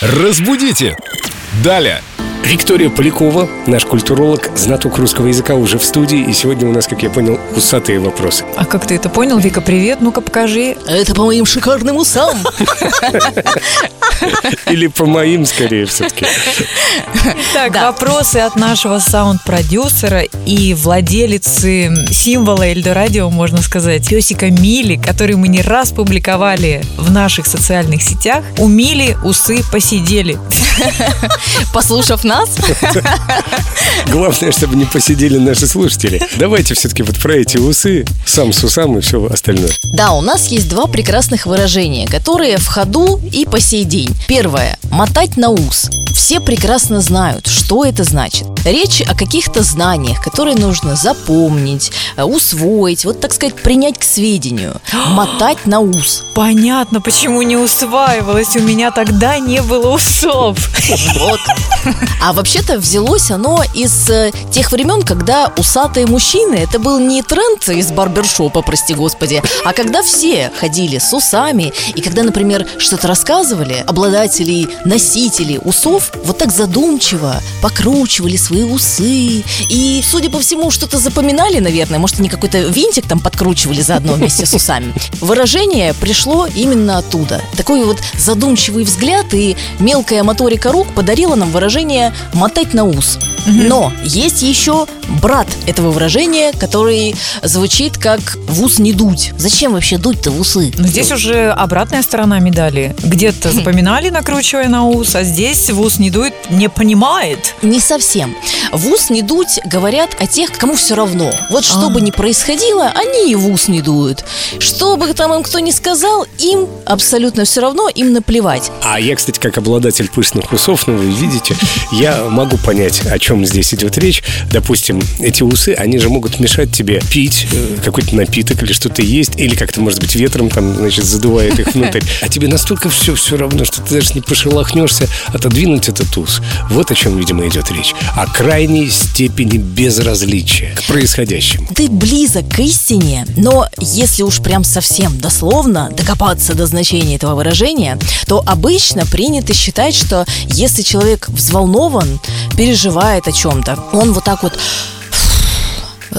Разбудите! Далее! Виктория Полякова, наш культуролог, знаток русского языка, уже в студии. И сегодня у нас, как я понял, усатые вопросы. А как ты это понял? Вика, привет, ну-ка покажи. Это по моим шикарным усам. Или по моим, скорее, все-таки. Так, Да. вопросы от нашего саунд-продюсера и владелицы символа Эльдорадио, можно сказать, песика Мили, который мы не раз публиковали в наших социальных сетях. У Мили усы посидели. Послушав нас, Главное, чтобы не посидели наши слушатели. Давайте все-таки вот про эти усы, сам с усам и все остальное. да, у нас есть два прекрасных выражения, которые в ходу и по сей день. Первое – мотать на ус. Все прекрасно знают, что это значит. Речь о каких-то знаниях, которые нужно запомнить, э, усвоить, вот так сказать, принять к сведению. Мотать на ус. Понятно, почему не усваивалось. У меня тогда не было усов. Вот. А вообще-то взялось оно из э, тех времен, когда усатые мужчины это был не тренд из барбершопа, прости господи, а когда все ходили с усами, и когда, например, что-то рассказывали, обладатели, носители усов вот так задумчиво покручивали свои усы и, судя по всему, что-то запоминали, наверное, может, они какой-то винтик там подкручивали заодно вместе с усами. Выражение пришло именно оттуда. Такой вот задумчивый взгляд и мелкая моторика рук подарила нам выражение «мотать на ус». Но есть еще брат этого выражения, который звучит как «в ус не дуть». Зачем вообще дуть-то в усы? Но здесь уже обратная сторона медали. Где-то запоминали, накручивая на ус, а здесь в ус не дует, не понимает. Не совсем. В ус не дуть говорят о тех, кому все равно. Вот что А. бы ни происходило, они и в ус не дуют. Что бы там им кто ни сказал, им абсолютно все равно, им наплевать. А я, кстати, как обладатель пышных усов, ну, вы видите, я могу понять, о чем здесь идет речь. Допустим, эти усы, они же могут мешать тебе пить э, какой-то напиток или что-то есть, или как-то, может быть, ветром там, значит, задувает их внутрь. А тебе настолько все все равно, что ты даже не пошелохнешься отодвинуть этот ус. Вот о чем, видимо, идет речь. О крайней степени безразличия к происходящему. Ты близок к истине, но если уж прям совсем дословно докопаться до значения этого выражения, то обычно принято считать, что если человек взволнован, переживает о чем-то, он вот так вот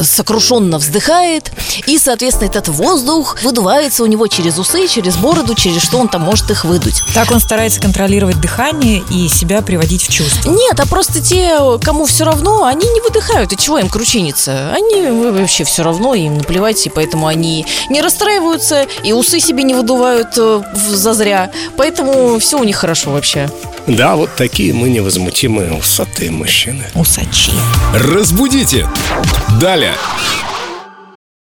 сокрушенно вздыхает, и, соответственно, этот воздух выдувается у него через усы, через бороду, через что он там может их выдуть. Так он старается контролировать дыхание и себя приводить в чувство. Нет, а просто те, кому все равно, они не выдыхают. И чего им кручиниться? Они вообще все равно, им наплевать, и поэтому они не расстраиваются, и усы себе не выдувают э, зазря. Поэтому все у них хорошо вообще. Да, вот такие мы невозмутимые усатые мужчины. Усачи. Разбудите! Далее!